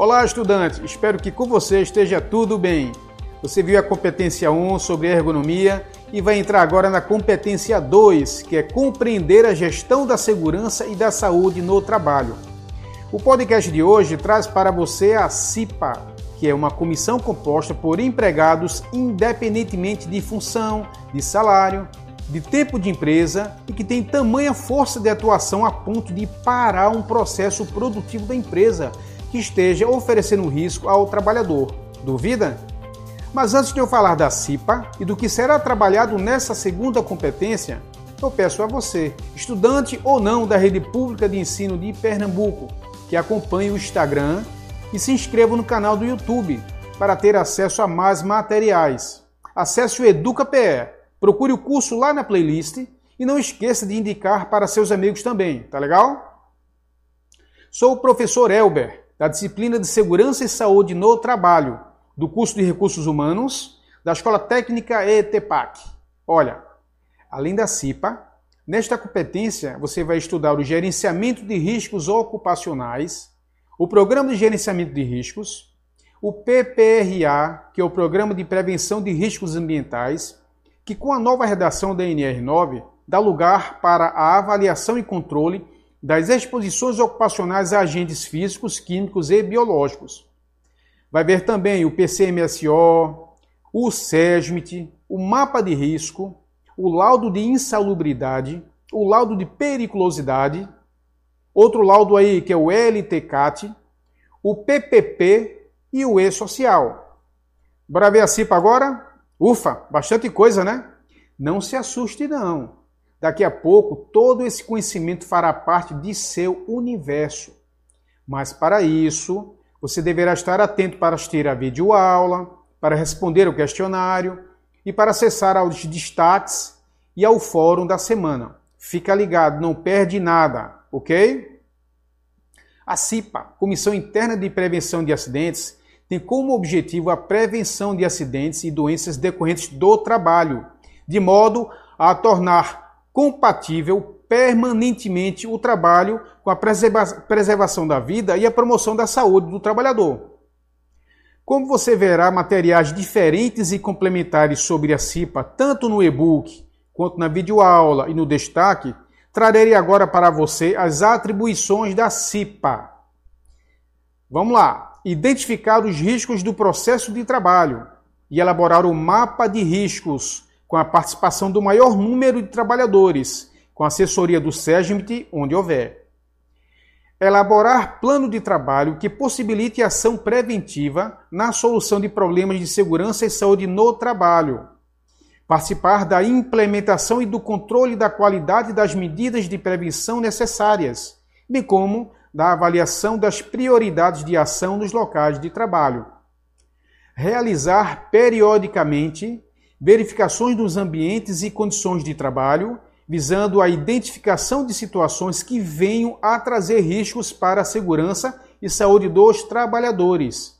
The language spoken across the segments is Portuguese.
Olá, estudante! Espero que com você esteja tudo bem. Você viu a competência 1 sobre ergonomia e vai entrar agora na competência 2, que é compreender a gestão da segurança e da saúde no trabalho. O podcast de hoje traz para você a CIPA, que é uma comissão composta por empregados independentemente de função, de salário, de tempo de empresa e que tem tamanha força de atuação a ponto de parar um processo produtivo da empresa que esteja oferecendo risco ao trabalhador. Duvida? Mas antes de eu falar da CIPA e do que será trabalhado nessa segunda competência, eu peço a você, estudante ou não da rede pública de ensino de Pernambuco, que acompanhe o Instagram e se inscreva no canal do YouTube para ter acesso a mais materiais. Acesse o EducaPE, procure o curso lá na playlist e não esqueça de indicar para seus amigos também, tá legal? Sou o professor Elber, da disciplina de Segurança e Saúde no Trabalho, do curso de Recursos Humanos, da Escola Técnica ETPAC. Olha, além da CIPA, nesta competência você vai estudar o gerenciamento de riscos ocupacionais, o Programa de Gerenciamento de Riscos, o PPRA, que é o Programa de Prevenção de Riscos Ambientais, que com a nova redação da NR9 dá lugar para a avaliação e controle das exposições ocupacionais a agentes físicos, químicos e biológicos. Vai ver também o PCMSO, o SESMIT, o mapa de risco, o laudo de insalubridade, o laudo de periculosidade, outro laudo aí que é o LTCAT, o PPP e o E-Social. Bora ver a CIPA agora? Ufa, bastante coisa, né? Não se assuste não. Daqui a pouco, todo esse conhecimento fará parte de seu universo. Mas para isso, você deverá estar atento para assistir a videoaula, para responder o questionário e para acessar aos destaques e ao fórum da semana. Fica ligado, não perde nada, ok? A CIPA, Comissão Interna de Prevenção de Acidentes, tem como objetivo a prevenção de acidentes e doenças decorrentes do trabalho, de modo a tornar compatível permanentemente o trabalho com a preservação da vida e a promoção da saúde do trabalhador. Como você verá materiais diferentes e complementares sobre a CIPA, tanto no e-book quanto na videoaula e no destaque, trarei agora para você as atribuições da CIPA. Vamos lá. Identificar os riscos do processo de trabalho e elaborar o mapa de riscos com a participação do maior número de trabalhadores, com assessoria do SESMIT, onde houver. Elaborar plano de trabalho que possibilite ação preventiva na solução de problemas de segurança e saúde no trabalho. Participar da implementação e do controle da qualidade das medidas de prevenção necessárias, bem como da avaliação das prioridades de ação nos locais de trabalho. Realizar periodicamente verificações dos ambientes e condições de trabalho, visando a identificação de situações que venham a trazer riscos para a segurança e saúde dos trabalhadores.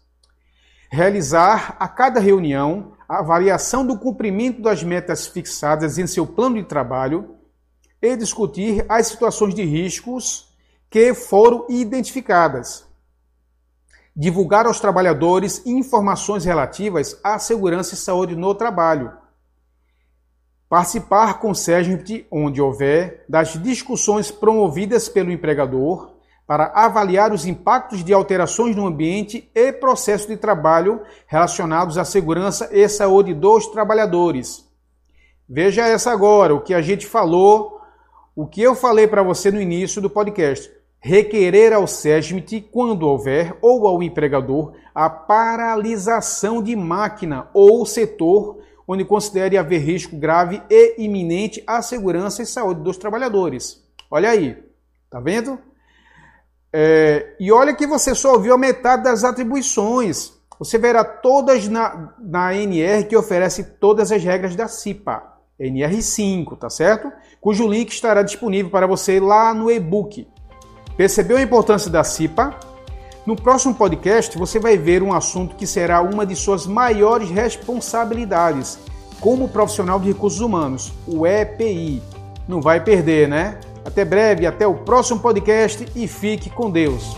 Realizar a cada reunião a avaliação do cumprimento das metas fixadas em seu plano de trabalho e discutir as situações de riscos que foram identificadas divulgar aos trabalhadores informações relativas à segurança e saúde no trabalho, participar com o SESMIT, onde houver, das discussões promovidas pelo empregador para avaliar os impactos de alterações no ambiente e processo de trabalho relacionados à segurança e saúde dos trabalhadores. Veja essa agora, o que a gente falou, o que eu falei para você no início do podcast requerer ao SESMIT, quando houver, ou ao empregador, a paralisação de máquina ou setor onde considere haver risco grave e iminente à segurança e saúde dos trabalhadores. Olha aí, tá vendo? É, e olha que você só ouviu a metade das atribuições. Você verá todas na, na NR que oferece todas as regras da CIPA, NR5, tá certo? Cujo link estará disponível para você lá no e-book. Percebeu a importância da CIPA? No próximo podcast você vai ver um assunto que será uma de suas maiores responsabilidades como profissional de recursos humanos, o EPI. Não vai perder, né? Até breve, até o próximo podcast e fique com Deus.